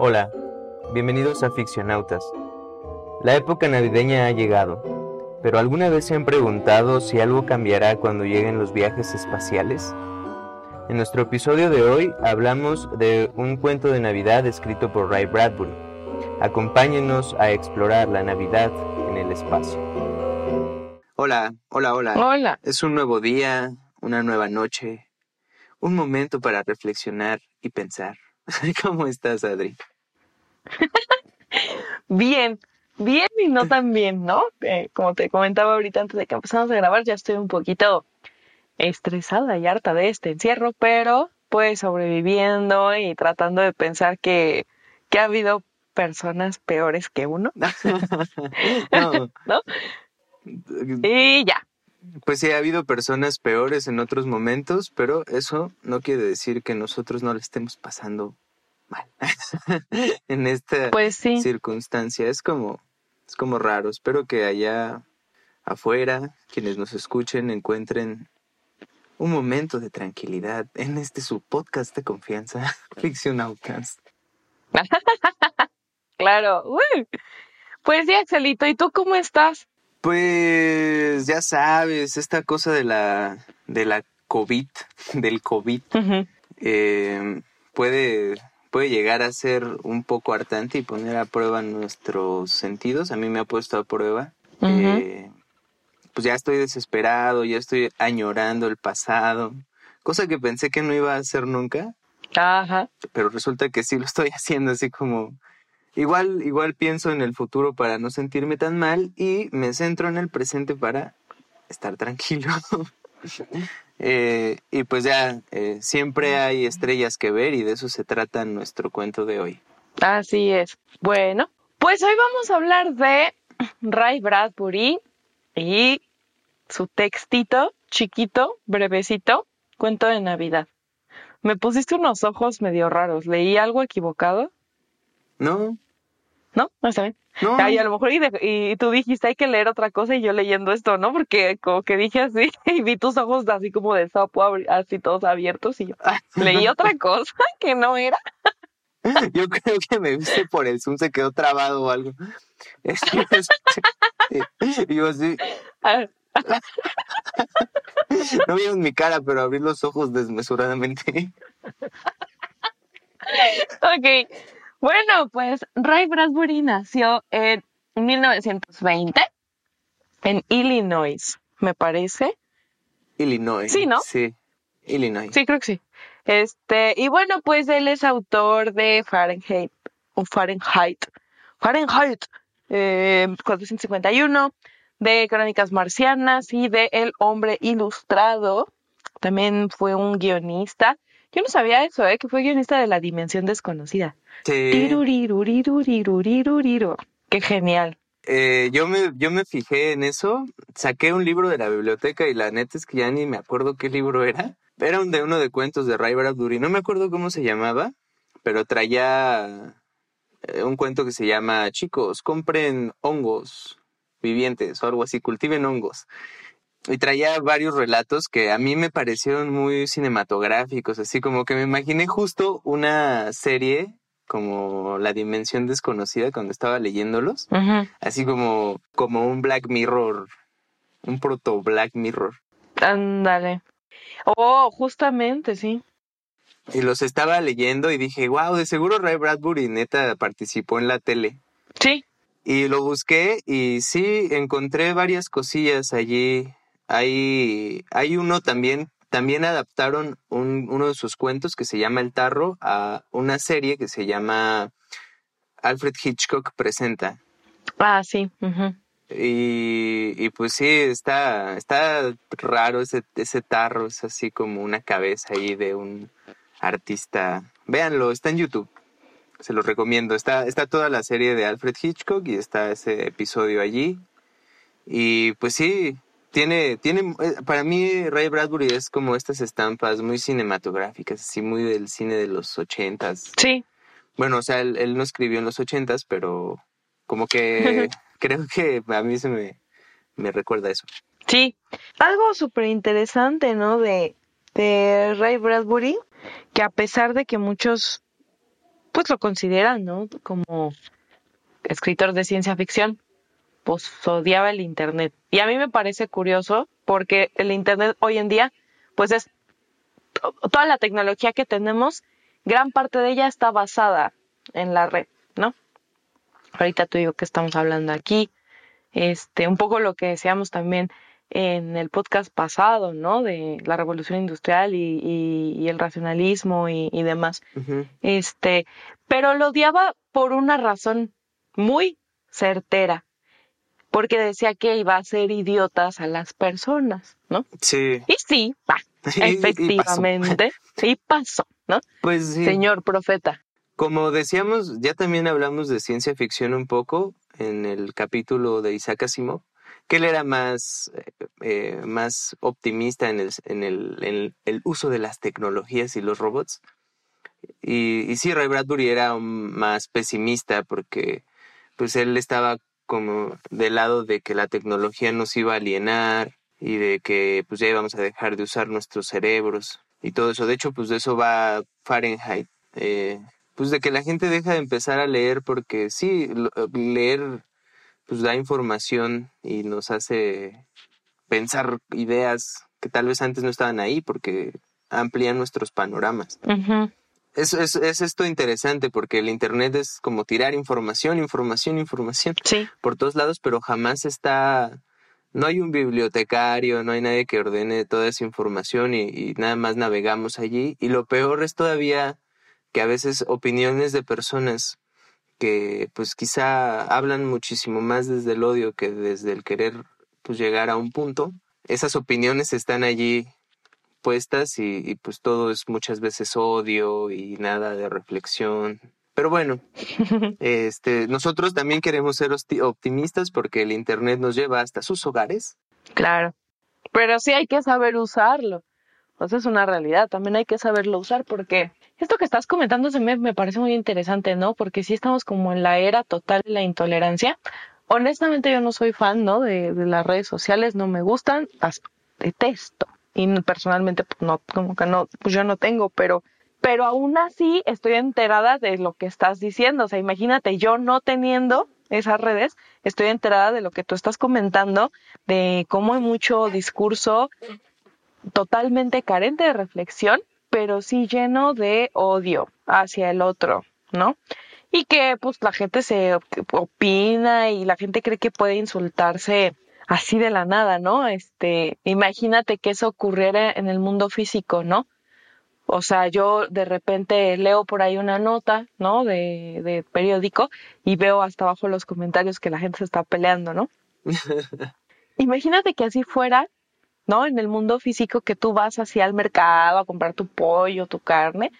Hola, bienvenidos a Ficcionautas. La época navideña ha llegado, pero ¿alguna vez se han preguntado si algo cambiará cuando lleguen los viajes espaciales? En nuestro episodio de hoy hablamos de un cuento de Navidad escrito por Ray Bradbury. Acompáñenos a explorar la Navidad en el espacio. Hola, hola, hola. Hola. Es un nuevo día, una nueva noche, un momento para reflexionar y pensar. ¿Cómo estás, Adri? Bien, bien y no tan bien, ¿no? Eh, como te comentaba ahorita antes de que empezamos a grabar, ya estoy un poquito estresada y harta de este encierro, pero pues sobreviviendo y tratando de pensar que, que ha habido personas peores que uno. no. ¿No? Y ya. Pues sí, ha habido personas peores en otros momentos, pero eso no quiere decir que nosotros no le estemos pasando mal en esta Pues sí. circunstancia. Es como, es como raro. Espero que allá afuera, quienes nos escuchen, encuentren un momento de tranquilidad en este su podcast de confianza, Ficción Outcast. Claro. Uy. Pues sí, Axelito, ¿y tú cómo estás? Pues ya sabes, esta cosa de la, de la COVID, del COVID, eh, puede, puede llegar a ser un poco hartante y poner a prueba nuestros sentidos. A mí me ha puesto a prueba. Ujú. Eh, pues ya estoy desesperado, ya estoy añorando el pasado, cosa que pensé que no iba a hacer nunca, Ajá. pero resulta que sí lo estoy haciendo así como igual igual pienso en el futuro para no sentirme tan mal y me centro en el presente para estar tranquilo Eh, y pues ya eh, siempre hay estrellas que ver y de eso se trata nuestro cuento de hoy Así es. Bueno, pues hoy vamos a hablar de Ray Bradbury y su textito chiquito, brevecito, cuento de Navidad. Me pusiste unos ojos medio raros. ¿Leí algo equivocado? no ¿No? No está bien. No Ay, a lo mejor y, de- y tú dijiste hay que leer otra cosa y yo leyendo esto, ¿no? Porque como que dije así y vi tus ojos así como de sapo, así todos abiertos y yo leí otra cosa que no era. Yo creo que me viste por el Zoom, se quedó trabado o algo. Y yo así, Ah, no vieron mi cara, pero abrí los ojos desmesuradamente. Ok, bueno, pues Ray Bradbury nació en 1920 en Illinois, me parece. Illinois. Sí, ¿no? Sí, Illinois. Sí, creo que sí. Este, y bueno, pues él es autor de Fahrenheit, o Fahrenheit, Fahrenheit eh, 451, de Crónicas Marcianas y de El Hombre Ilustrado. También fue un guionista. Yo no sabía eso, ¿eh? Que fue guionista de La Dimensión Desconocida. Sí. Qué genial. Eh, yo, me, yo me fijé en eso, saqué un libro de la biblioteca y la neta es que ya ni me acuerdo qué libro era. Era un de uno de cuentos de Ray Bradbury, no me acuerdo cómo se llamaba, pero traía eh, un cuento que se llama Chicos, compren hongos vivientes o algo así, cultiven hongos. Y traía varios relatos que a mí me parecieron muy cinematográficos, así como que me imaginé justo una serie como La Dimensión Desconocida cuando estaba leyéndolos así como, como un Black Mirror, un proto Black Mirror. Ándale. Oh, justamente, sí. Y los estaba leyendo y dije, wow, de seguro Ray Bradbury neta participó en la tele. Sí. Y lo busqué y sí, encontré varias cosillas allí. Hay, hay uno también, también adaptaron un, uno de sus cuentos que se llama El Tarro a una serie que se llama Alfred Hitchcock Presenta. Ah, sí. Y, y pues sí, está, está raro ese, ese tarro, es así como una cabeza ahí de un artista. Véanlo, está en YouTube. Se lo recomiendo. Está, está toda la serie de Alfred Hitchcock y está ese episodio allí. Y pues sí, tiene, tiene, eh, para mí Ray Bradbury es como estas estampas muy cinematográficas, así muy del cine de los ochentas. Sí. Bueno, o sea, él, él no escribió en los ochentas, pero como que creo que a mí se me, me recuerda eso. Sí. Algo súper interesante, ¿no? De, de Ray Bradbury, que a pesar de que muchos pues lo consideran, ¿no? Como escritor de ciencia ficción, pues odiaba el Internet. Y a mí me parece curioso porque el Internet hoy en día, pues es toda la tecnología que tenemos, gran parte de ella está basada en la red, ¿no? Ahorita tú digo que estamos hablando aquí, este, un poco lo que decíamos también en el podcast pasado, ¿no? De la revolución industrial y, el racionalismo y, demás. Este, pero lo odiaba por una razón muy certera, porque decía que iba a ser idiotas a las personas, ¿no? Sí. Y sí, efectivamente, y pasó. ¿no? Pues sí. Señor profeta. Como decíamos, ya también hablamos de ciencia ficción un poco en el capítulo de Isaac Asimov que él era más, eh, más optimista en el, en, el, el, uso de las tecnologías y los robots. Y, y sí, Ray Bradbury era más pesimista porque pues él estaba como del lado de que la tecnología nos iba a alienar y de que pues ya íbamos a dejar de usar nuestros cerebros y todo eso. De hecho, pues de eso va Fahrenheit. Eh, pues de que la gente deja de empezar a leer porque sí, leer pues da información y nos hace pensar ideas que tal vez antes no estaban ahí porque amplían nuestros panoramas. Es, es, esto interesante porque el Internet es como tirar información, información, información por todos lados, pero jamás está, no hay un bibliotecario, no hay nadie que ordene toda esa información y, y nada más navegamos allí. Y lo peor es todavía que a veces opiniones de personas que pues quizá hablan muchísimo más desde el odio que desde el querer pues llegar a un punto. Esas opiniones están allí puestas y, pues todo es muchas veces odio y nada de reflexión. Pero bueno, este, nosotros también queremos ser optimistas porque el Internet nos lleva hasta sus hogares. Claro, pero sí hay que saber usarlo. Pues es una realidad, también hay que saberlo usar porque esto que estás comentando se me, me parece muy interesante, ¿no? Porque si estamos como en la era total de la intolerancia. Honestamente yo no soy fan, ¿no? De, de las redes sociales, no me gustan, las detesto. Y personalmente, pues no, como que no, pues yo no tengo, pero, pero aún así estoy enterada de lo que estás diciendo. O sea, imagínate, yo no teniendo esas redes, estoy enterada de lo que tú estás comentando, de cómo hay mucho discurso totalmente carente de reflexión pero sí lleno de odio hacia el otro, ¿no? Y que pues la gente se opina y la gente cree que puede insultarse así de la nada, ¿no? Este, imagínate que eso ocurriera en el mundo físico, ¿no? O sea, yo de repente leo por ahí una nota, ¿no? De, de periódico y veo hasta abajo los comentarios que la gente se está peleando, ¿no? Imagínate que así fuera ¿no? En el mundo físico que tú vas hacia el mercado a comprar tu pollo, tu carne,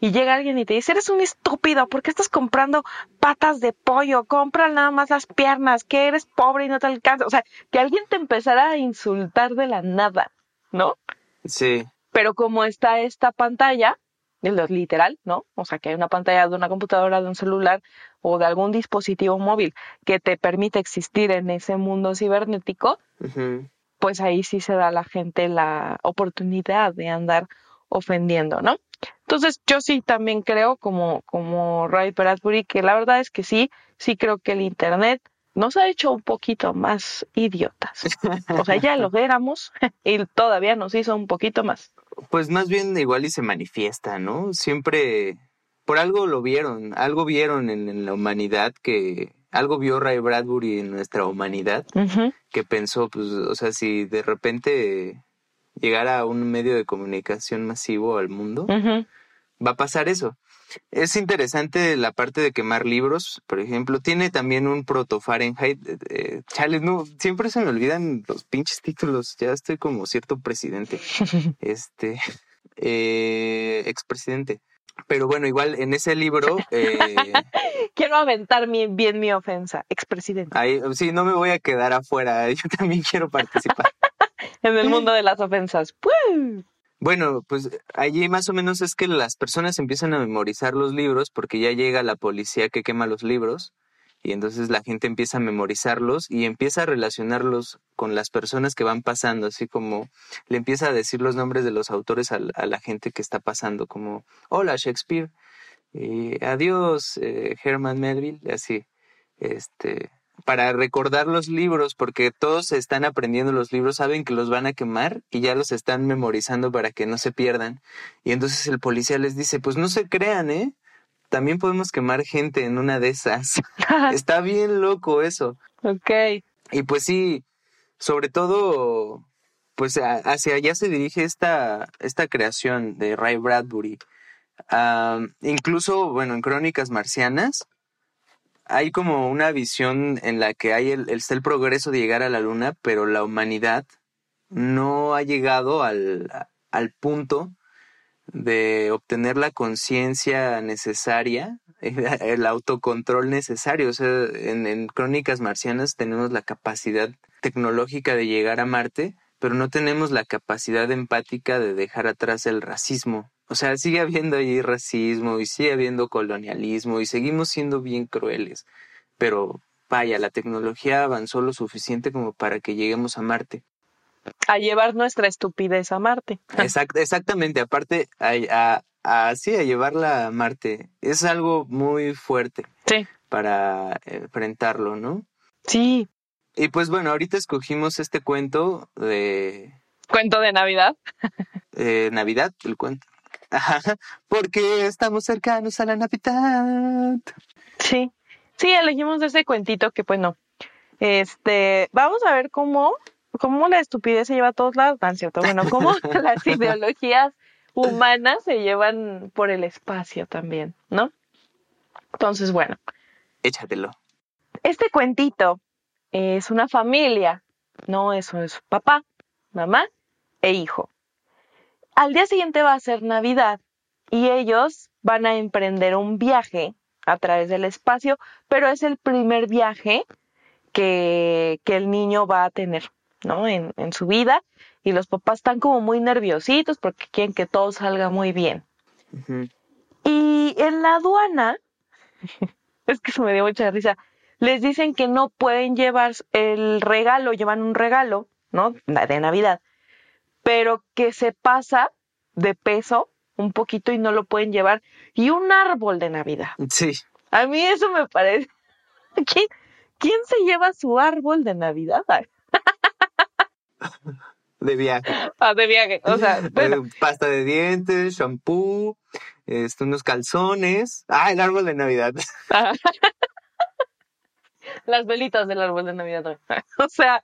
y llega alguien y te dice, eres un estúpido, ¿por qué estás comprando patas de pollo? Compra nada más las piernas, que eres pobre y no te alcanza. O sea, que alguien te empezara a insultar de la nada, ¿no? Sí. Pero como está esta pantalla, literal, ¿no? O sea, que hay una pantalla de una computadora, de un celular o de algún dispositivo móvil que te permite existir en ese mundo cibernético, pues ahí sí se da a la gente la oportunidad de andar ofendiendo, ¿no? Entonces yo sí también creo como, como Ray Bradbury que la verdad es que sí, sí creo que el Internet nos ha hecho un poquito más idiotas. O sea, ya lo éramos y todavía nos hizo un poquito más. Pues más bien igual y se manifiesta, ¿no? Siempre por algo lo vieron, algo vieron en la humanidad que algo vio Ray Bradbury en nuestra humanidad que pensó, pues, o sea, si de repente llegara a un medio de comunicación masivo al mundo, va a pasar eso. Es interesante la parte de quemar libros, por ejemplo, tiene también un proto Fahrenheit. Eh, chale, no, siempre se me olvidan los pinches títulos, ya estoy como cierto presidente, este, eh, expresidente. Pero bueno, igual en ese libro... Eh, quiero aventar bien mi ofensa, expresidente. Ahí, sí, no me voy a quedar afuera, yo también quiero participar. En el mundo de las ofensas. Bueno, pues allí más o menos es que las personas empiezan a memorizar los libros porque ya llega la policía que quema los libros y entonces la gente empieza a memorizarlos y empieza a relacionarlos con las personas que van pasando, así como le empieza a decir los nombres de los autores a, la gente que está pasando, como, hola Shakespeare, y adiós, eh, Herman Melville, así, este, para recordar los libros, porque todos están aprendiendo los libros, saben que los van a quemar y ya los están memorizando para que no se pierdan. Y entonces el policía les dice, pues no se crean, ¿eh? También podemos quemar gente en una de esas. Está bien loco eso. ok. Y pues sí, sobre todo, pues hacia allá se dirige esta, esta creación de Ray Bradbury. Ah, incluso, bueno, en Crónicas Marcianas, hay como una visión en la que hay el, está el progreso de llegar a la luna, pero la humanidad no ha llegado al, al punto de obtener la conciencia necesaria, el autocontrol necesario. O sea, en, en Crónicas Marcianas tenemos la capacidad tecnológica de llegar a Marte, pero no tenemos la capacidad empática de dejar atrás el racismo. O sea, sigue habiendo ahí racismo y sigue habiendo colonialismo y seguimos siendo bien crueles. Pero vaya, la tecnología avanzó lo suficiente como para que lleguemos a Marte. A llevar nuestra estupidez a Marte. exactamente, aparte, a, a, sí, a llevarla a Marte. Es algo muy fuerte. Sí. Para enfrentarlo, ¿no? Sí. Y pues bueno, ahorita escogimos este cuento de... ¿Cuento de Navidad? Eh, Navidad, el cuento. Porque estamos cercanos a la Navidad. Sí, sí, elegimos ese cuentito que pues no. Este, vamos a ver cómo, cómo la estupidez se lleva a todos lados, ¿no cierto? Bueno, cómo las ideologías humanas se llevan por el espacio también, ¿no? Entonces, bueno. Échatelo. Este cuentito es una familia, no, eso es papá, mamá e hijo. Al día siguiente va a ser Navidad y ellos van a emprender un viaje a través del espacio, pero es el primer viaje que, que el niño va a tener, ¿no? En, en, su vida. Y los papás están como muy nerviositos porque quieren que todo salga muy bien. Y en la aduana, es que se me dio mucha risa, les dicen que no pueden llevar el regalo, llevan un regalo, ¿no? De Navidad, pero que se pasa de peso un poquito y no lo pueden llevar. Y un árbol de Navidad. Sí. A mí eso me parece. ¿Quién, quién se lleva su árbol de Navidad? De viaje. Ah, de viaje. O sea, eh, pasta de dientes, shampoo, este, unos calzones. Ah, el árbol de Navidad. Las velitas del árbol de Navidad. o sea.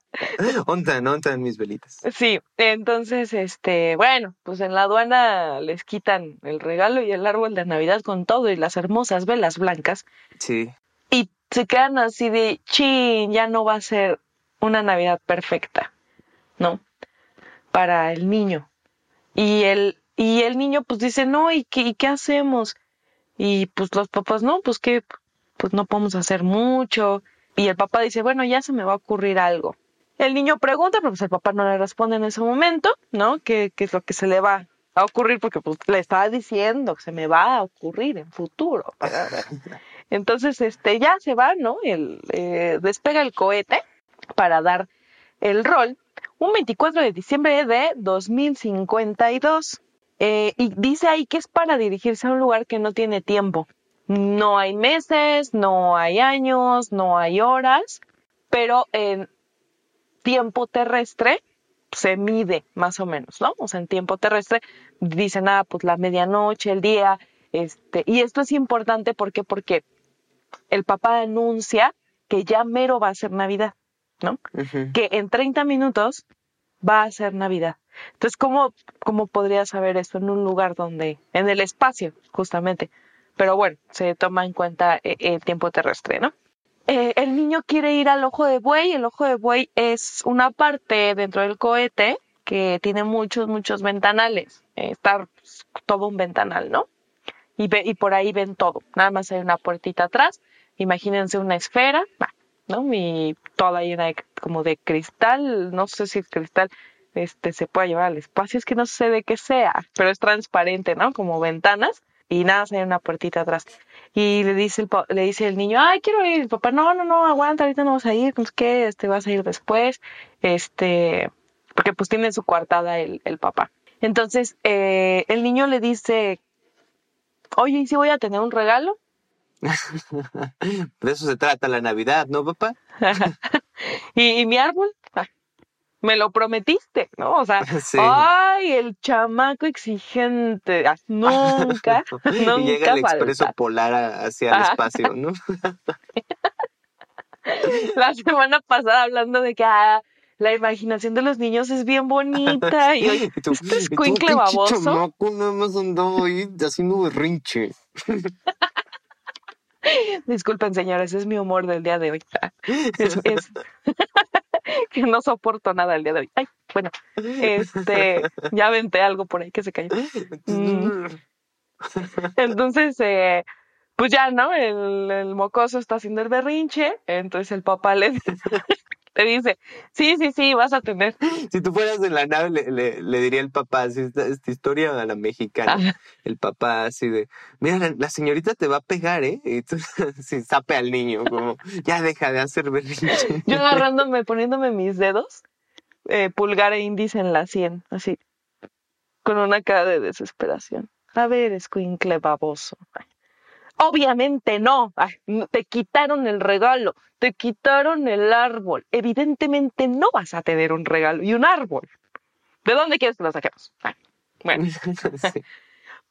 Ontan, ontan mis velitas. Sí, entonces, este, bueno, pues en la aduana les quitan el regalo y el árbol de Navidad con todo y las hermosas velas blancas. Sí. Y se quedan así de, chin, ya no va a ser una Navidad perfecta, ¿no? Para el niño. Y el, y el niño pues dice, no, ¿y qué, ¿y qué hacemos? Y pues los papás, no, pues que pues no podemos hacer mucho. Y el papá dice, bueno, ya se me va a ocurrir algo. El niño pregunta, pero pues el papá no le responde en ese momento, ¿no? ¿Qué, qué es lo que se le va a ocurrir? Porque pues le estaba diciendo que se me va a ocurrir en futuro. Entonces, este, ya se va, ¿no? El, eh, despega el cohete para dar el rol un 24 de diciembre de 2052. Eh, y dice ahí que es para dirigirse a un lugar que no tiene tiempo. No hay meses, no hay años, no hay horas, pero en tiempo terrestre se mide más o menos, ¿no? O sea, en tiempo terrestre dicen, ah, pues la medianoche, el día, este, y esto es importante porque, porque el papá anuncia que ya mero va a ser Navidad, ¿no? Que en 30 minutos va a ser Navidad. Entonces, ¿cómo, ¿cómo podría saber esto en un lugar donde, en el espacio, justamente, pero bueno, se toma en cuenta eh, el tiempo terrestre, ¿no? Eh, el niño quiere ir al ojo de buey. El ojo de buey es una parte dentro del cohete que tiene muchos, muchos ventanales. Eh, está todo un ventanal, ¿no? Y, ve, y por ahí ven todo. Nada más hay una puertita atrás. Imagínense una esfera, ¿no? Y toda llena de, como de cristal. No sé si el cristal este, se puede llevar al espacio. Es que no sé de qué sea, pero es transparente, ¿no? Como ventanas y nada, se hay una puertita atrás. Y le dice el, le dice el niño, ay, quiero ir. El papá, no, no, no, aguanta, ahorita no vas a ir, pues qué, este, vas a ir después, este, porque pues tiene su coartada el, el papá. Entonces, eh, el niño le dice, Oye, ¿y si voy a tener un regalo? De eso se trata la Navidad, ¿no, papá? ¿Y, y mi árbol? Me lo prometiste, ¿no? O sea, Sí. ay, el chamaco exigente. Ah, Nunca, nunca llega el expreso falta. polar hacia el espacio, ¿no? La semana pasada hablando de que ah, la imaginación de los niños es bien bonita. Y hoy, tú, este escuincle pinche baboso. chamaco, nada más andaba ahí haciendo berrinche. Disculpen, señores, es mi humor del día de hoy. Es, es- que no soporto nada el día de hoy. Ay, bueno, este, ya aventé algo por ahí que se cayó. Mm. Entonces, eh, pues ya, ¿no? El, el mocoso está haciendo el berrinche, entonces el papá le, le dice, sí, sí, sí, vas a tener. Si tú fueras de la nave, le, le, le diría el papá, así, esta, esta historia a la mexicana. Ajá. El papá así de, mira, la, la señorita te va a pegar, ¿eh? Y tú así, sape al niño, como, ya deja de hacer berrinche. Yo agarrándome, poniéndome mis dedos, eh, pulgar e índice en la sien, así, con una cara de desesperación. A ver, escuincle baboso. Ay. Obviamente no. Ay, te quitaron el regalo, te quitaron el árbol. Evidentemente no vas a tener un regalo y un árbol. ¿De dónde quieres que lo saquemos? Ay, bueno. Sí.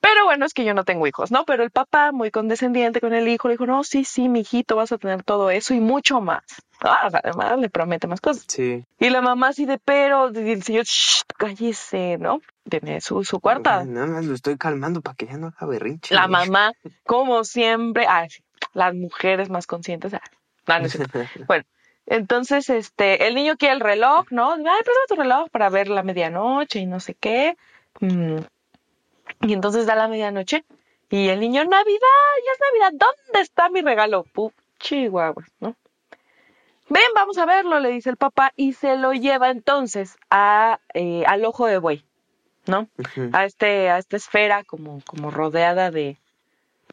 Pero bueno, es que yo no tengo hijos, ¿no? Pero el papá, muy condescendiente con el hijo, le dijo, no, sí, sí, mijito, vas a tener todo eso y mucho más. Ah, además le promete más cosas. Sí. Y la mamá así de, pero, y el señor, "Shh, cállese, ¿no? Tiene su, su cuarta. Nada más lo estoy calmando para que ya no haga berrinche. La mamá, como siempre, ay, las mujeres más conscientes. ah, no, no. Bueno, entonces, este, el niño quiere el reloj, ¿no? Ay, préstame tu reloj para ver la medianoche y no sé qué. Mm. Y entonces da la medianoche y el niño, Navidad, ya es Navidad, ¿dónde está mi regalo? Pu, chihuahua, ¿no? Ven, vamos a verlo, le dice el papá y se lo lleva entonces a, eh, al ojo de buey, ¿no? A este a esta esfera como como rodeada de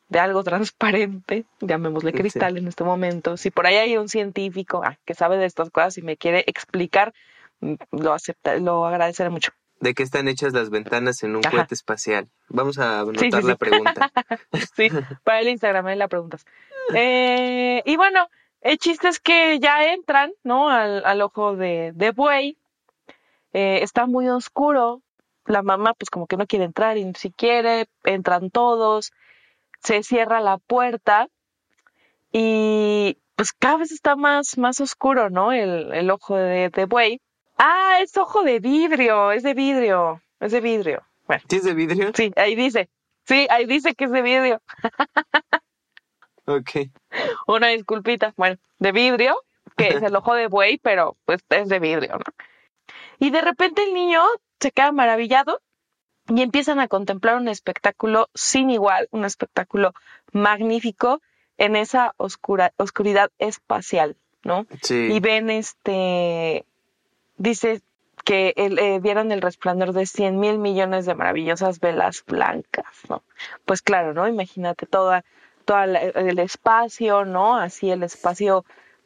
de algo transparente, llamémosle Sí. cristal en este momento. Si por ahí hay un científico ah, que sabe de estas cosas y me quiere explicar, mm, lo acepta, lo agradeceré mucho. ¿De qué están hechas las ventanas en un Ajá. cohete espacial? Vamos a anotar Sí, sí, la pregunta. Sí, para el Instagram ahí la preguntas. Eh, y bueno, el chiste es que ya entran, ¿no? Al, al ojo de, de buey. Eh, está muy oscuro. La mamá, pues como que no quiere entrar y si quiere, entran todos. Se cierra la puerta y pues cada vez está más, más oscuro, ¿no? El, el ojo de, de buey. Ah, es ojo de vidrio, es de vidrio, es de vidrio. Bueno, ¿Sí es de vidrio? sí, ahí dice. Sí, ahí dice que es de vidrio. Ok. Una disculpita, bueno, de vidrio, que es el ojo de buey, pero pues es de vidrio, ¿no? Y de repente el niño se queda maravillado y empiezan a contemplar un espectáculo sin igual, un espectáculo magnífico en esa oscura, oscuridad espacial, ¿no? Sí. Y ven este, dice que el- eh, vieron el resplandor de 100 mil millones de maravillosas velas blancas, ¿no? Pues claro, ¿no? Imagínate toda, toda la- el espacio, ¿no? Así el espacio,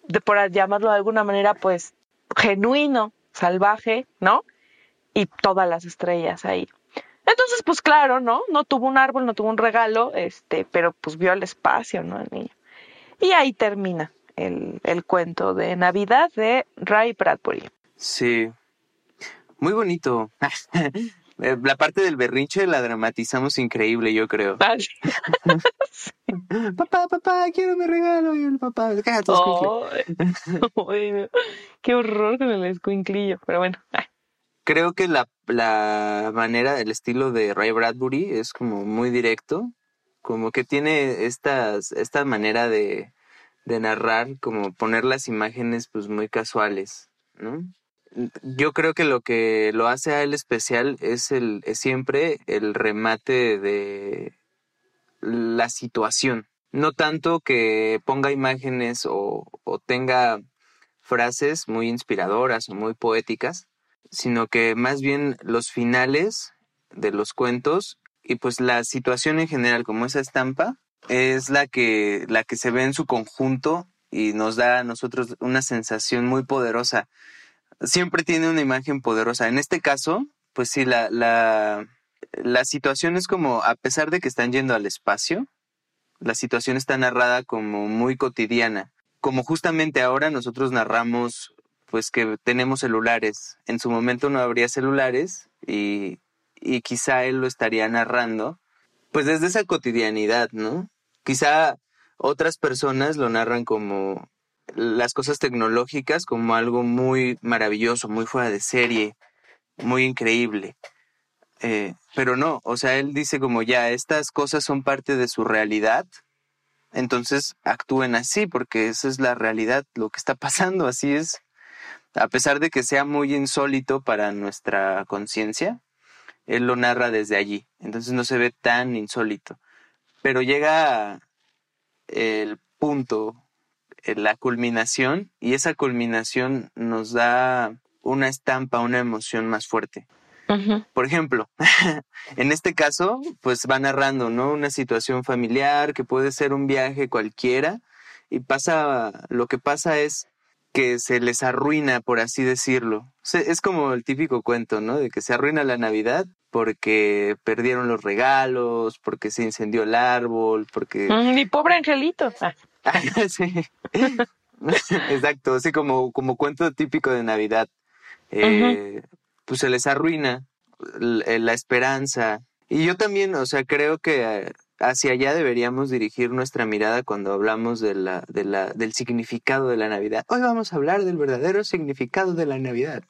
de, por llamarlo de alguna manera, pues genuino, salvaje, ¿no? Y todas las estrellas ahí. Entonces, pues claro, ¿no? No tuvo un árbol, no tuvo un regalo, este, pero pues vio el espacio, ¿no? El niño. Y ahí termina el, el cuento de Navidad de Ray Bradbury. Sí. Muy bonito. La parte del berrinche la dramatizamos increíble, yo creo. Ay, Papá, papá, quiero mi regalo. Y el papá, cállate, escuincle". ay, no. qué horror con el escuinclillo, pero bueno. Creo que la, la manera, el estilo de Ray Bradbury es como muy directo, como que tiene estas, esta manera de, de narrar, como poner las imágenes pues muy casuales, ¿no? Yo creo que lo que lo hace a él especial es el es siempre el remate de la situación. No tanto que ponga imágenes o, o tenga frases muy inspiradoras o muy poéticas, sino que más bien los finales de los cuentos y pues la situación en general como esa estampa es la que la que se ve en su conjunto y nos da a nosotros una sensación muy poderosa. Siempre tiene una imagen poderosa. En este caso, pues sí, la, la, la situación es como, a pesar de que están yendo al espacio, la situación está narrada como muy cotidiana. Como justamente ahora nosotros narramos, pues que tenemos celulares. En su momento no habría celulares y, y quizá él lo estaría narrando, pues desde esa cotidianidad, ¿no? Quizá otras personas lo narran como las cosas tecnológicas como algo muy maravilloso, muy fuera de serie, muy increíble. Eh, pero no, o sea, él dice como ya, estas cosas son parte de su realidad, entonces actúen así, porque esa es la realidad, lo que está pasando, así es. A pesar de que sea muy insólito para nuestra conciencia, él lo narra desde allí, entonces no se ve tan insólito. Pero llega el punto, la culminación, y esa culminación nos da una estampa, una emoción más fuerte. Por ejemplo, en este caso, pues va narrando, ¿no? Una situación familiar que puede ser un viaje cualquiera y pasa, lo que pasa es que se les arruina, por así decirlo. Es como el típico cuento, ¿no? De que se arruina la Navidad porque perdieron los regalos, porque se incendió el árbol, porque... Mm, mi pobre angelito. Ah. sí. Exacto, así como, como cuento típico de Navidad. Eh, pues se les arruina eh, la esperanza. Y yo también, o sea, creo que hacia allá deberíamos dirigir nuestra mirada cuando hablamos de la, de la, del significado de la Navidad. Hoy vamos a hablar del verdadero significado de la Navidad.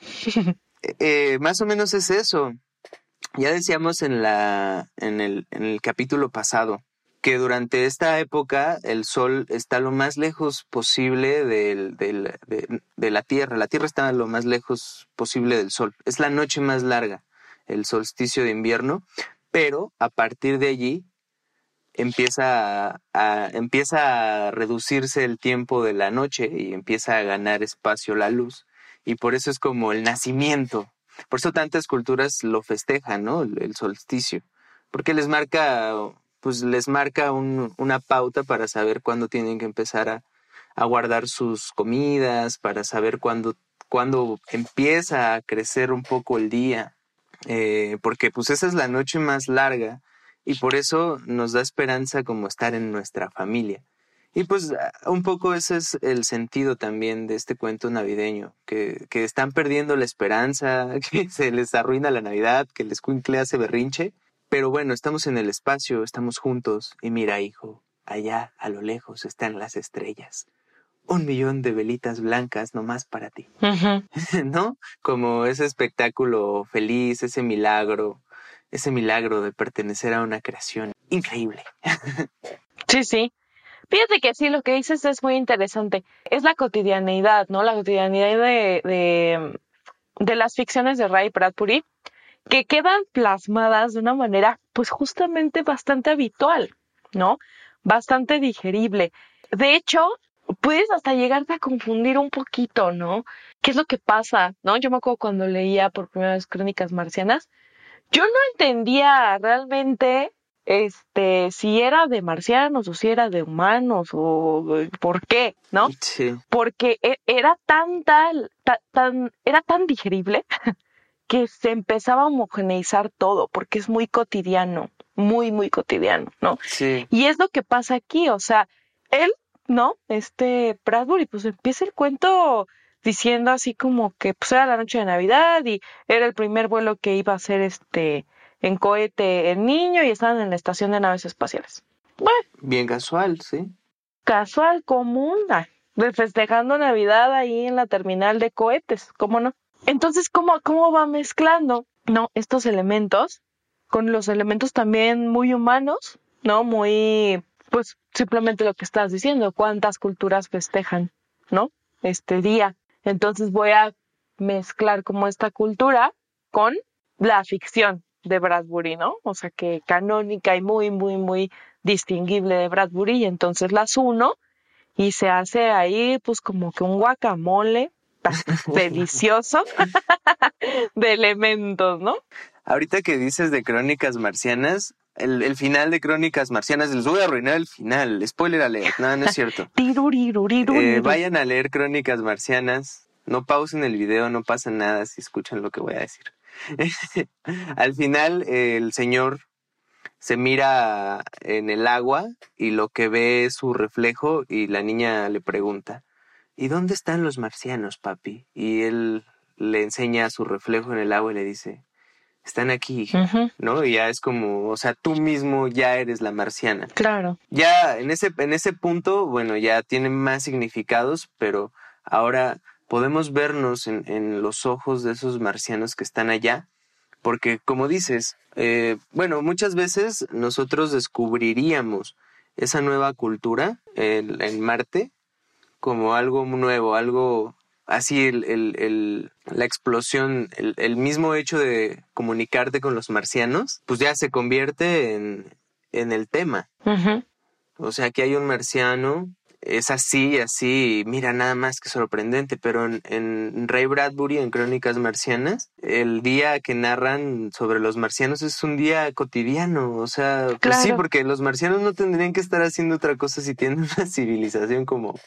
Eh, más o menos es eso. Ya decíamos en, la, en, el, en el capítulo pasado que durante esta época el Sol está lo más lejos posible del, del, de, de, la Tierra. La Tierra está lo más lejos posible del Sol. Es la noche más larga, el solsticio de invierno, pero a partir de allí empieza a, empieza a reducirse el tiempo de la noche y empieza a ganar espacio la luz. Y por eso es como el nacimiento. Por eso tantas culturas lo festejan, ¿no? El, solsticio. Porque les marca, pues les marca un, una pauta para saber cuándo tienen que empezar a, a guardar sus comidas, para saber cuándo, cuándo empieza a crecer un poco el día. Eh, porque pues esa es la noche más larga y por eso nos da esperanza como estar en nuestra familia. Y pues un poco ese es el sentido también de este cuento navideño, que, que están perdiendo la esperanza, que se les arruina la Navidad, que el escuincle hace berrinche, pero bueno, estamos en el espacio, estamos juntos y mira, hijo, allá a lo lejos están las estrellas. Un millón de velitas blancas nomás para ti. ¿No? Como ese espectáculo feliz, ese milagro, ese milagro de pertenecer a una creación increíble. sí, sí. Fíjate que sí, lo que dices es muy interesante. Es la cotidianidad, ¿no? La cotidianidad de, de, de las ficciones de Ray Bradbury que quedan plasmadas de una manera, pues justamente bastante habitual, ¿no? Bastante digerible. De hecho, puedes hasta llegarte a confundir un poquito, ¿no? ¿Qué es lo que pasa? ¿No? Yo me acuerdo cuando leía por primera vez Crónicas Marcianas, yo no entendía realmente este si era de marcianos o si era de humanos o por qué, ¿no? Sí. Porque e, era tan tal, tan, era tan digerible que se empezaba a homogeneizar todo, porque es muy cotidiano, muy, muy cotidiano, ¿no? Sí. Y es lo que pasa aquí, o sea, él, ¿no? Este Bradbury, pues empieza el cuento diciendo así como que pues era la noche de Navidad y era el primer vuelo que iba a hacer este en cohete el niño y estaban en la estación de naves espaciales. Bueno. Bien casual, sí. Casual, común, festejando Navidad ahí en la terminal de cohetes, ¿cómo no? Entonces, ¿cómo, cómo va mezclando, no, estos elementos con los elementos también muy humanos, ¿no? Muy, pues simplemente lo que estás diciendo, cuántas culturas festejan, ¿no? Este día. Entonces voy a mezclar como esta cultura con la ficción de Bradbury, ¿no? O sea, que canónica y muy, muy, muy distinguible de Bradbury, y entonces las uno y se hace ahí pues como que un guacamole delicioso de elementos, ¿no? Ahorita que dices de Crónicas Marcianas, el, el, final de Crónicas Marcianas, les voy a arruinar el final, spoiler alert, no, no es cierto. eh, vayan a leer Crónicas Marcianas, no pausen el video, no pasa nada si escuchan lo que voy a decir. al final el señor se mira en el agua y lo que ve es su reflejo y la niña le pregunta, ¿y dónde están los marcianos, papi? Y él le enseña su reflejo en el agua y le dice, están aquí, ¿no? Y ya es como, o sea, tú mismo ya eres la marciana. Claro. Ya en ese, en ese punto, bueno, ya tiene más significados, pero ahora podemos vernos en, en los ojos de esos marcianos que están allá, porque como dices, eh, bueno, muchas veces nosotros descubriríamos esa nueva cultura en, Marte como algo nuevo, algo así, el, el, la explosión, el, mismo hecho de comunicarte con los marcianos, pues ya se convierte en, en el tema. O sea, que hay un marciano es así, así, mira, nada más que sorprendente, pero en, en, Ray Bradbury, en Crónicas Marcianas, el día que narran sobre los marcianos es un día cotidiano, o sea, pues sí, porque los marcianos no tendrían que estar haciendo otra cosa si tienen una civilización como...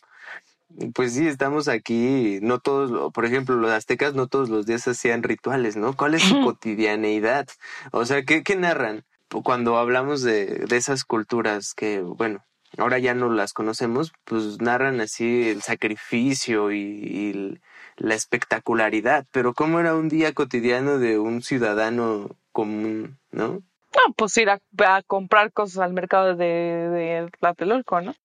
Pues sí, estamos aquí, no todos, por ejemplo, los aztecas no todos los días hacían rituales, ¿no? ¿Cuál es su cotidianeidad? O sea, ¿qué, qué narran? Cuando hablamos de, de esas culturas que, bueno, ahora ya no las conocemos, pues narran así el sacrificio y, la espectacularidad, pero ¿cómo era un día cotidiano de un ciudadano común, no? No, pues ir a, comprar cosas al mercado de, de Tlatelolco, ¿no?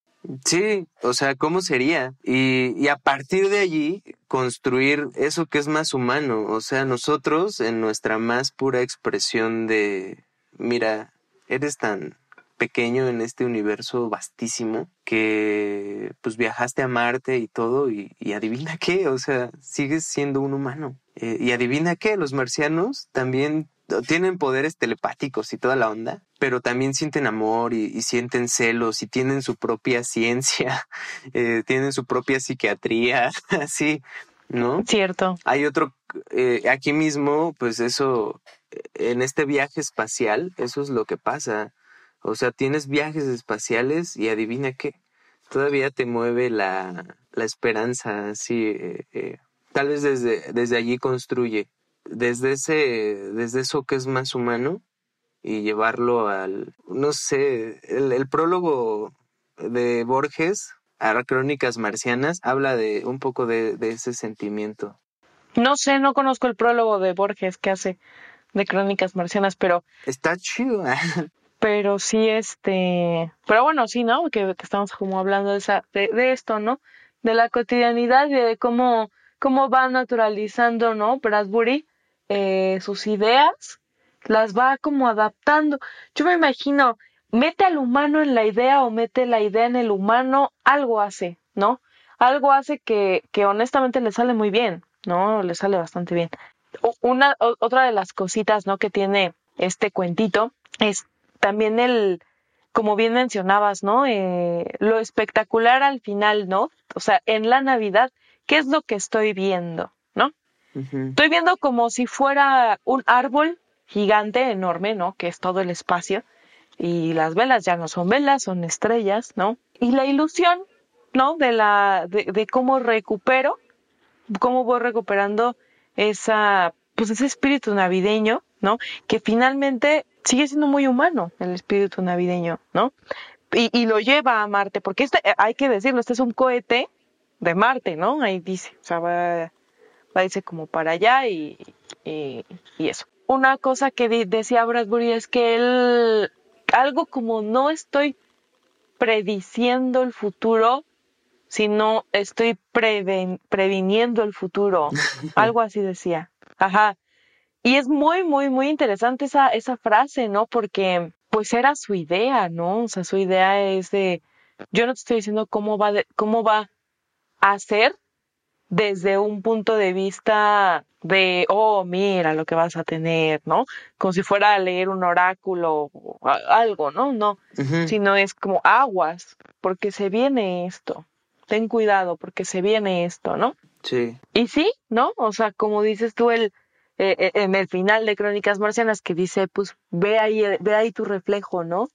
Sí, o sea, ¿cómo sería? Y, y, a partir de allí construir eso que es más humano, o sea, nosotros en nuestra más pura expresión de, mira, eres tan pequeño en este universo vastísimo que pues viajaste a Marte y todo y, adivina qué, o sea, sigues siendo un humano. Eh, y adivina qué, los marcianos también tienen poderes telepáticos y toda la onda, pero también sienten amor y, sienten celos y tienen su propia ciencia, eh, tienen su propia psiquiatría, así, ¿no? Cierto. Hay otro, eh, aquí mismo, pues eso, en este viaje espacial, eso es lo que pasa. O sea, tienes viajes espaciales y adivina qué, todavía te mueve la, la esperanza, así, eh, eh, tal vez desde, desde allí construye, desde ese, desde eso que es más humano y llevarlo al, no sé, el, el prólogo de Borges a Crónicas Marcianas habla de un poco de, de ese sentimiento. No sé, no conozco el prólogo de Borges que hace de Crónicas Marcianas, pero... Está chido. pero sí este pero bueno sí no que, estamos como hablando de esa de, esto no de la cotidianidad y de cómo cómo va naturalizando no Bradbury eh, sus ideas las va como adaptando. Yo me imagino mete al humano en la idea o mete la idea en el humano algo hace no algo hace que que honestamente le sale muy bien no le sale bastante bien. Una otra de las cositas no que tiene este cuentito es también el, como bien mencionabas, ¿no? Eh, lo espectacular al final, ¿no? O sea, en la Navidad, ¿qué es lo que estoy viendo, Estoy viendo como si fuera un árbol gigante, enorme, ¿no? Que es todo el espacio. Y las velas ya no son velas, son estrellas, ¿no? Y la ilusión, ¿no? De la, de, de cómo recupero, cómo voy recuperando esa, pues ese espíritu navideño, ¿no? Que finalmente sigue siendo muy humano el espíritu navideño, ¿no? Y, y lo lleva a Marte, porque este, eh, hay que decirlo, este es un cohete de Marte, ¿no? Ahí dice, o sea, va, dice como para allá y, y, eso. Una cosa que decía Bradbury es que él, algo como no estoy prediciendo el futuro, sino estoy previniendo el futuro. Algo así decía. Ajá. Y es muy, muy, muy interesante esa, esa frase, ¿no? Porque pues era su idea, ¿no? O sea, su idea es de, yo no te estoy diciendo cómo va, cómo va a ser desde un punto de vista de, oh, mira lo que vas a tener, ¿no? Como si fuera a leer un oráculo o algo, ¿no? No, sino es como aguas, porque se viene esto. Ten cuidado, porque se viene esto, ¿no? Sí. Y sí, ¿no? O sea, como dices tú, el, eh, eh, en el final de Crónicas Marcianas que dice, pues ve ahí, ve ahí tu reflejo, ¿no?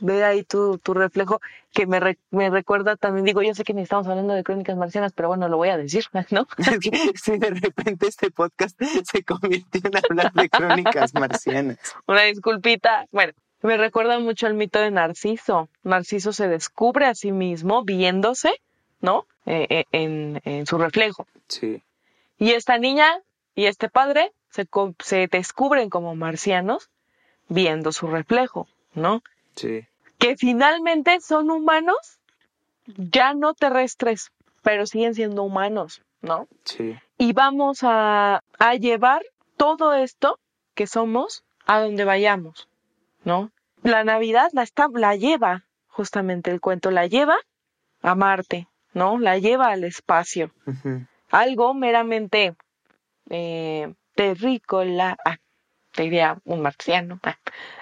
Ve ahí tu, tu reflejo que me, re- me recuerda también, digo, yo sé que ni estamos hablando de crónicas marcianas, pero bueno, lo voy a decir, ¿no? si de repente este podcast se convirtió en hablar de crónicas marcianas. Una disculpita. Bueno, me recuerda mucho el mito de Narciso. Narciso se descubre a sí mismo viéndose, ¿no? Eh, eh, en, en su reflejo. Sí, Y esta niña y este padre se, se descubren como marcianos viendo su reflejo, ¿no? Sí, Que finalmente son humanos, ya no terrestres, pero siguen siendo humanos, ¿no? sí, y vamos a, a llevar todo esto que somos a donde vayamos, ¿no? La Navidad la, está, la lleva, justamente el cuento, la lleva a Marte, ¿no? La lleva al espacio. Algo meramente eh, terrícola, ah, te diría un marciano,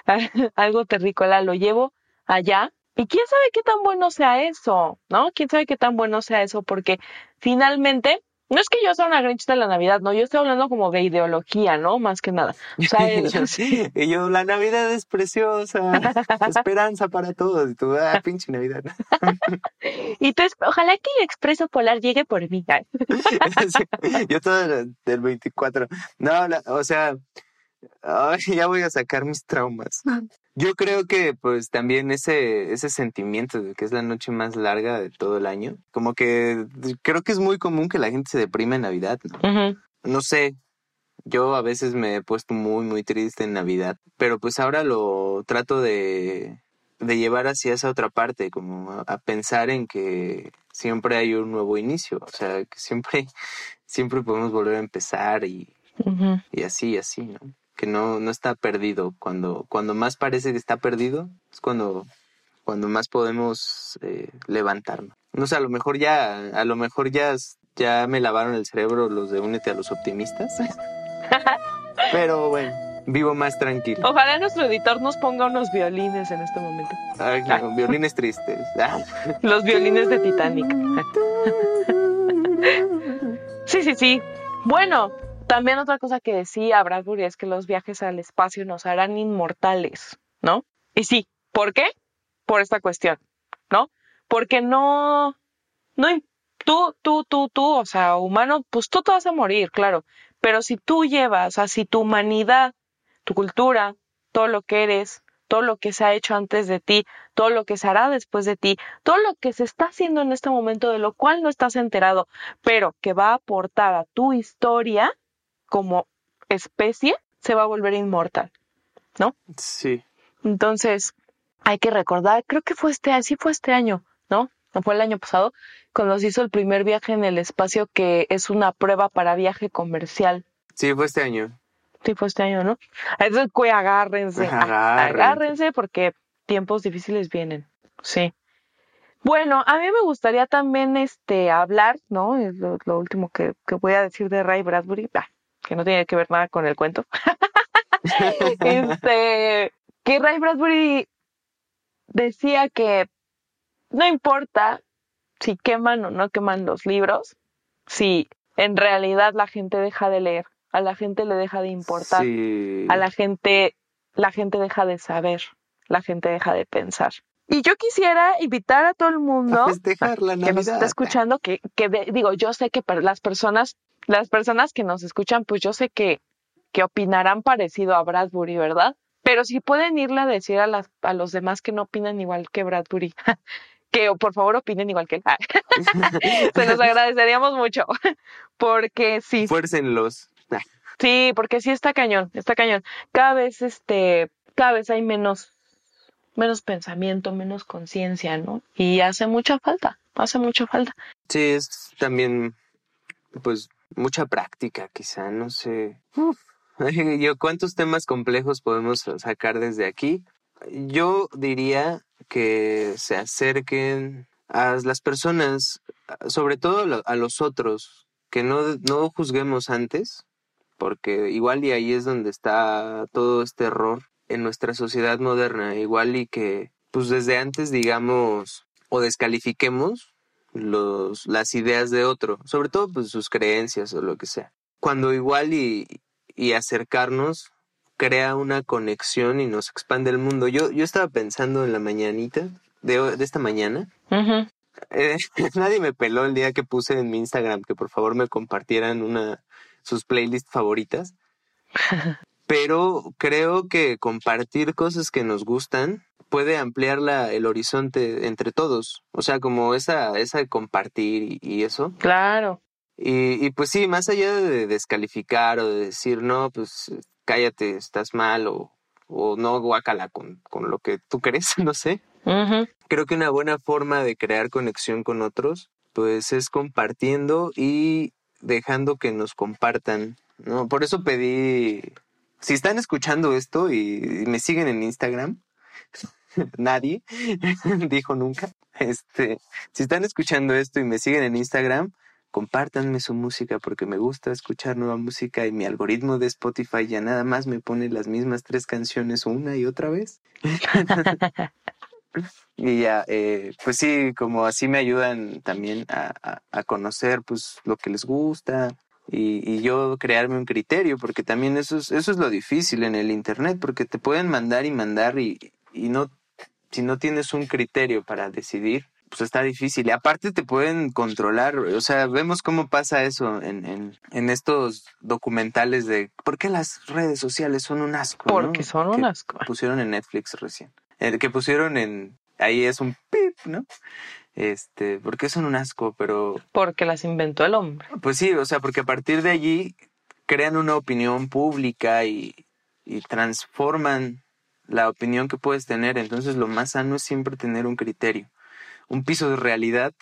algo terrícola, lo llevo allá. Y quién sabe qué tan bueno sea eso, ¿no? Quién sabe qué tan bueno sea eso, porque finalmente, no es que yo sea una grinch de la Navidad, no, yo estoy hablando como de ideología, ¿no? Más que nada. O sea, es- y yo, la Navidad es preciosa, esperanza para todos. Y tú, ah, pinche Navidad. y tú, ojalá que el expreso polar llegue por mí. Sí, yo todo del del 24. No, la- o sea, ay, ya voy a sacar mis traumas. Yo creo que pues también ese, ese sentimiento de que es la noche más larga de todo el año, como que creo que es muy común que la gente se deprime en Navidad, ¿no? No sé, yo a veces me he puesto muy, muy triste en Navidad, pero pues ahora lo trato de, de llevar hacia esa otra parte, como a, a pensar en que siempre hay un nuevo inicio, o sea, que siempre, siempre podemos volver a empezar y, ujú. y así, y así, ¿no? Que no, no está perdido. Cuando, cuando más parece que está perdido, es cuando, cuando más podemos eh, levantarnos. No sé, a lo mejor ya, a lo mejor ya, ya me lavaron el cerebro los de Únete a los optimistas. Pero bueno, vivo más tranquilo. Ojalá nuestro editor nos ponga unos violines en este momento. Ay, no, violines tristes. Ah. Los violines de Titanic. Sí, sí, sí. Bueno, también otra cosa que decía Bradbury es que los viajes al espacio nos harán inmortales, ¿no? Y sí, ¿por qué? Por esta cuestión, ¿no? Porque no, no, tú, tú, tú, tú, o sea, humano, pues tú te vas a morir, claro. Pero si tú llevas, o sea, si tu humanidad, tu cultura, todo lo que eres, todo lo que se ha hecho antes de ti, todo lo que se hará después de ti, todo lo que se está haciendo en este momento de lo cual no estás enterado, pero que va a aportar a tu historia como especie, se va a volver inmortal. Sí. Entonces, hay que recordar, creo que fue este, sí fue este año, ¿no? No fue el año pasado, cuando se hizo el primer viaje en el espacio que es una prueba para viaje comercial. Sí, fue este año. Sí, fue este año, ¿no? Entonces, pues, agárrense, Agárrense. agárrense porque tiempos difíciles vienen. Sí. Bueno, a mí me gustaría también este hablar, ¿no? Es lo, lo último que, que voy a decir de Ray Bradbury, ah, que no tiene que ver nada con el cuento. este, que Ray Bradbury decía que no importa si queman o no queman los libros, si en realidad la gente deja de leer, a la gente le deja de importar, Sí. a la gente, la gente deja de saber, la gente deja de pensar. Y yo quisiera invitar a todo el mundo A festejar la que nos está escuchando, que, que digo, yo sé que para las personas, las personas que nos escuchan, pues yo sé que, que opinarán parecido a Bradbury, ¿verdad? Pero si pueden irle a decir a, las, a los demás que no opinan igual que Bradbury, que por favor opinen igual que él. Se los agradeceríamos mucho, porque sí, Fuércenlos. Ah, Sí, porque sí está cañón, está cañón. Cada vez, este, cada vez hay menos, menos pensamiento, menos conciencia, ¿no? Y hace mucha falta, hace mucha falta. Sí, es también, pues, mucha práctica, quizá, no sé. Uf. Yo, ¿cuántos temas complejos podemos sacar desde aquí? Yo diría que se acerquen a las personas, sobre todo a los otros, que no, no juzguemos antes, porque igual y ahí es donde está todo este error en nuestra sociedad moderna, igual y que, pues desde antes, digamos, o descalifiquemos los, las ideas de otro, sobre todo pues sus creencias o lo que sea. Cuando igual y, y acercarnos, crea una conexión y nos expande el mundo. Yo, yo estaba pensando en la mañanita de, de esta mañana. Eh, nadie me peló el día que puse en mi Instagram que por favor me compartieran una sus playlists favoritas. Pero creo que compartir cosas que nos gustan puede ampliar la, el horizonte entre todos. O sea, como esa, esa de compartir y, y eso. Claro. Y, y pues sí, más allá de descalificar o de decir, no, pues cállate, estás mal o, o no, guácala con, con lo que tú crees, no sé. Creo que una buena forma de crear conexión con otros, pues es compartiendo y dejando que nos compartan, ¿no? Por eso pedí, si están escuchando esto y, me siguen en Instagram, nadie dijo nunca, este, si están escuchando esto y me siguen en Instagram, compártanme su música porque me gusta escuchar nueva música y mi algoritmo de Spotify ya nada más me pone las mismas tres canciones una y otra vez. Y ya, eh, pues sí, como así me ayudan también a, a, a conocer pues lo que les gusta y, y yo crearme un criterio, porque también eso es, eso es lo difícil en el internet, porque te pueden mandar y mandar y, y no, si no tienes un criterio para decidir, pues está difícil. Y aparte te pueden controlar, o sea, vemos cómo pasa eso en, en, en estos documentales de por qué las redes sociales son un asco. ¿no? Porque son un asco. pusieron en Netflix recién. El que pusieron en ahí es un pip, ¿no? Este, porque son un asco, pero Porque las inventó el hombre. pues sí, o sea, porque a partir de allí crean una opinión pública y, y transforman la opinión que puedes tener. Entonces lo más sano es siempre tener un criterio, un piso de realidad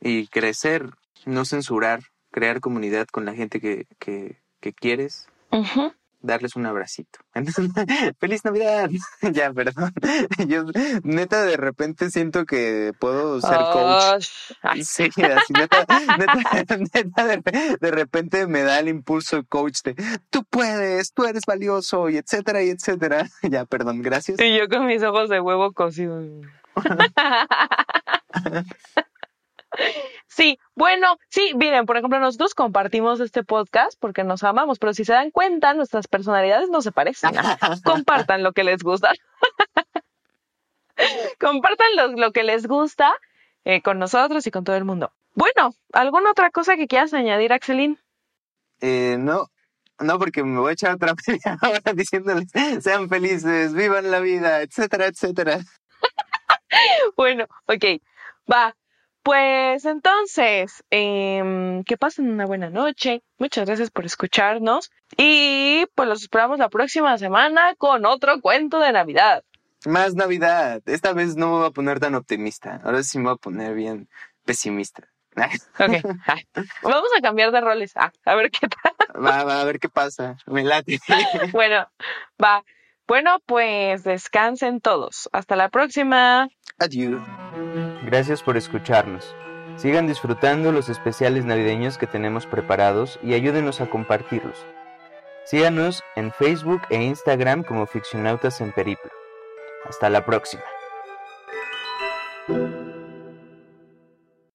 y crecer, no censurar, crear comunidad con la gente que, que, que quieres, Ujú. Darles un abracito. ¡Feliz Navidad! ya, perdón. Yo neta de repente siento que puedo ser coach. Ay, Sí, así neta, neta, neta, de, de repente me da el impulso coach de tú puedes, tú eres valioso y etcétera y etcétera. Ya, perdón, gracias. Y yo con mis ojos de huevo cocidos. Sí, bueno, sí, miren, por ejemplo, nosotros compartimos este podcast porque nos amamos, pero si se dan cuenta, nuestras personalidades no se parecen. Compartan lo que les gusta. Compartan lo, lo que les gusta eh, con nosotros y con todo el mundo. Bueno, ¿alguna otra cosa que quieras añadir, Axelín? Eh, no, no, porque me voy a echar otra media hora diciéndoles sean felices, vivan la vida, etcétera, etcétera. Bueno, ok, va. Pues entonces, em, que pasen una buena noche. Muchas gracias por escucharnos. Y pues los esperamos la próxima semana con otro cuento de Navidad. Más Navidad. Esta vez no me voy a poner tan optimista. Ahora sí me voy a poner bien pesimista. Ok, vamos a cambiar de roles. Ah, a ver qué tal. Va, va, a ver qué pasa. Me late. Bueno, va. Bueno, pues descansen todos. Hasta la próxima. Adiós. Gracias por escucharnos. Sigan disfrutando los especiales navideños que tenemos preparados y ayúdenos a compartirlos. Síganos en Facebook e Instagram como Ficcionautas en Periplo. Hasta la próxima.